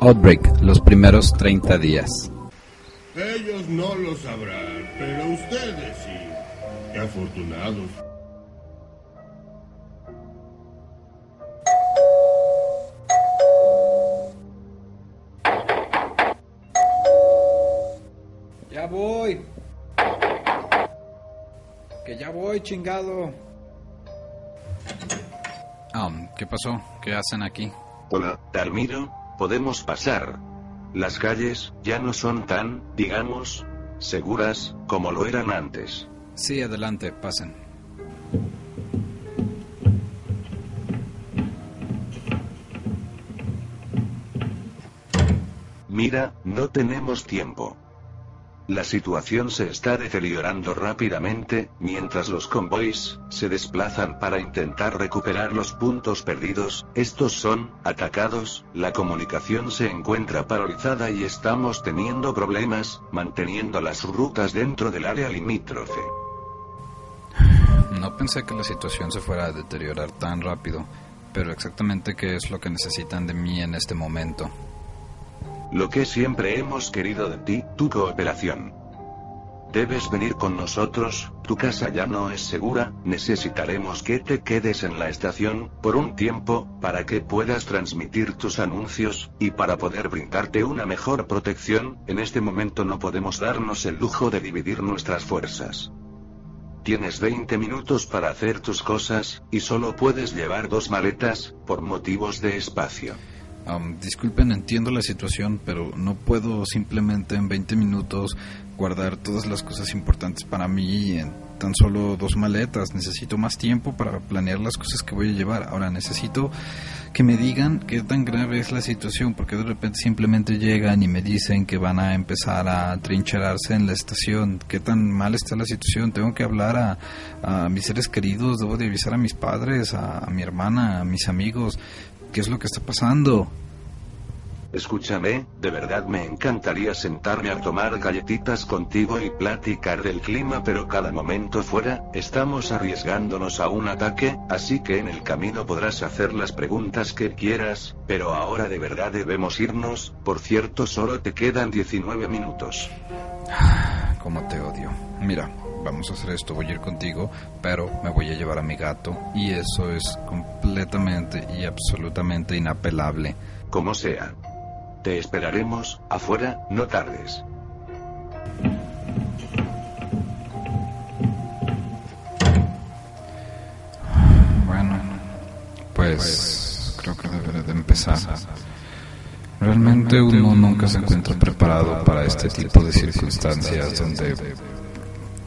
Outbreak, los primeros 30 días. Ellos no lo sabrán, pero ustedes sí. Qué afortunados. Ya voy. Que ya voy, chingado. Ah, ¿qué pasó? ¿Qué hacen aquí? Hola, Dalmiro, podemos pasar. Las calles ya no son tan, digamos, seguras como lo eran antes. Sí, adelante, pasen. Mira, no tenemos tiempo. La situación se está deteriorando rápidamente, mientras los convoys se desplazan para intentar recuperar los puntos perdidos, estos son atacados, la comunicación se encuentra paralizada y estamos teniendo problemas manteniendo las rutas dentro del área limítrofe. No pensé que la situación se fuera a deteriorar tan rápido, pero exactamente qué es lo que necesitan de mí en este momento. Lo que siempre hemos querido de ti, tu cooperación. Debes venir con nosotros, tu casa ya no es segura, necesitaremos que te quedes en la estación, por un tiempo, para que puedas transmitir tus anuncios, y para poder brindarte una mejor protección, en este momento no podemos darnos el lujo de dividir nuestras fuerzas. Tienes 20 minutos para hacer tus cosas, y solo puedes llevar dos maletas, por motivos de espacio. Um, disculpen, entiendo la situación, pero no puedo simplemente en 20 minutos guardar todas las cosas importantes para mí en tan solo dos maletas. Necesito más tiempo para planear las cosas que voy a llevar. Ahora necesito que me digan qué tan grave es la situación, porque de repente simplemente llegan y me dicen que van a empezar a trincherarse en la estación. ¿Qué tan mal está la situación? Tengo que hablar a, mis seres queridos, debo de avisar a mis padres, a mi hermana, a mis amigos. ¿Qué es lo que está pasando? Escúchame, de verdad me encantaría sentarme a tomar galletitas contigo y platicar del clima, pero cada momento fuera, estamos arriesgándonos a un ataque, así que en el camino podrás hacer las preguntas que quieras, pero ahora de verdad debemos irnos, por cierto solo te quedan 19 minutos. Como te odio. Mira, vamos a hacer esto, voy a ir contigo, pero me voy a llevar a mi gato y eso es completamente y absolutamente inapelable. Como sea. Te esperaremos, afuera, no tardes. Bueno, pues creo que deberé de empezar. Realmente uno nunca se encuentra preparado para este tipo de circunstancias donde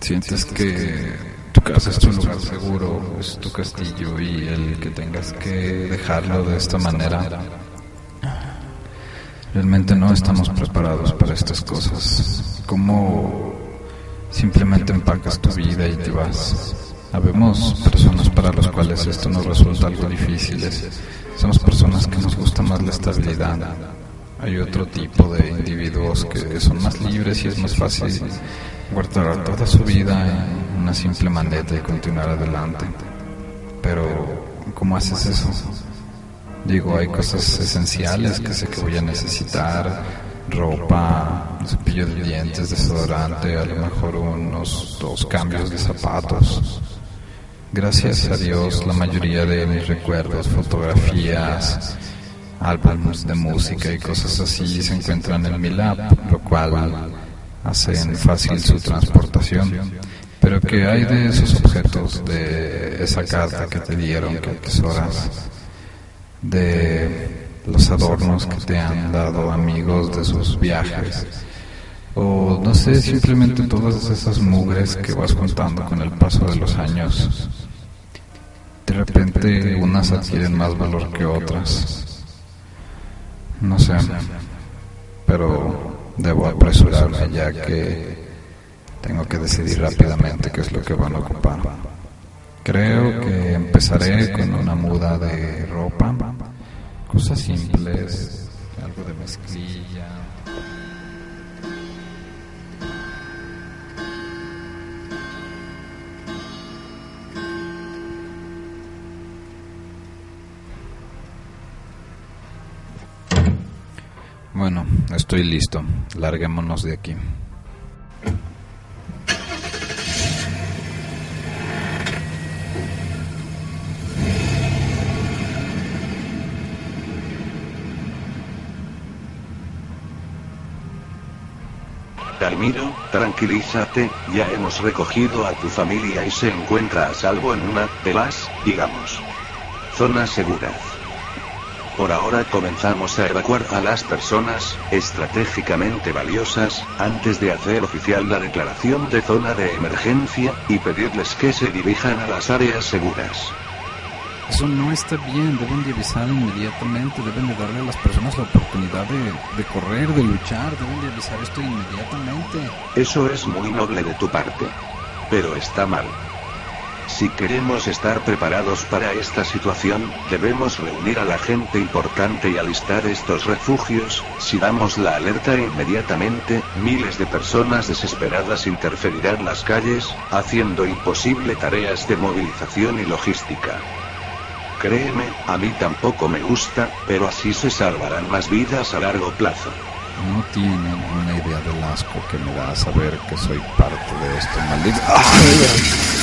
sientes que tu casa es tu lugar seguro, es tu castillo y el que tengas que dejarlo de esta manera. Realmente no estamos preparados para estas cosas. ¿Cómo simplemente empacas tu vida y te vas? Habemos personas para las cuales esto nos resulta algo difícil. Somos personas que nos gusta más la estabilidad. Hay otro tipo de individuos que son más libres y es más fácil guardar toda su vida en una simple maleta y continuar adelante. Pero, ¿cómo haces eso? Digo, hay cosas esenciales que sé que voy a necesitar, ropa, cepillo de dientes, desodorante, a lo mejor unos dos cambios de zapatos. Gracias a Dios, la mayoría de mis recuerdos, fotografías, álbumes de música y cosas así se encuentran en mi lab, lo cual hacen fácil su transportación. Pero ¿qué hay de esos objetos, de esa carta que te dieron, que atesoras, de los adornos que te han dado amigos de sus viajes? O no sé, simplemente todas esas mugres que vas contando con el paso de los años. De repente unas adquieren más valor que otras. No sé, pero debo apresurarme ya que tengo que decidir rápidamente qué es lo que van a ocupar. Creo que empezaré con una muda de ropa, cosas simples, algo de mezclilla. Bueno, estoy listo. Larguémonos de aquí. Dalmiro, tranquilízate, ya hemos recogido a tu familia y se encuentra a salvo en una, de las, digamos, zonas seguras. Por ahora comenzamos a evacuar a las personas, estratégicamente valiosas, antes de hacer oficial la declaración de zona de emergencia, y pedirles que se dirijan a las áreas seguras. Eso no está bien, deben de avisar inmediatamente, deben de darle a las personas la oportunidad de, de correr, de luchar, deben de avisar esto inmediatamente. Eso es muy noble de tu parte. Pero está mal. Si queremos estar preparados para esta situación, debemos reunir a la gente importante y alistar estos refugios. Si damos la alerta inmediatamente, miles de personas desesperadas interferirán las calles, haciendo imposible tareas de movilización y logística. Créeme, a mí tampoco me gusta, pero así se salvarán más vidas a largo plazo. No tienen una idea del asco que me da saber que soy parte de esto, maldito. ¡Ay!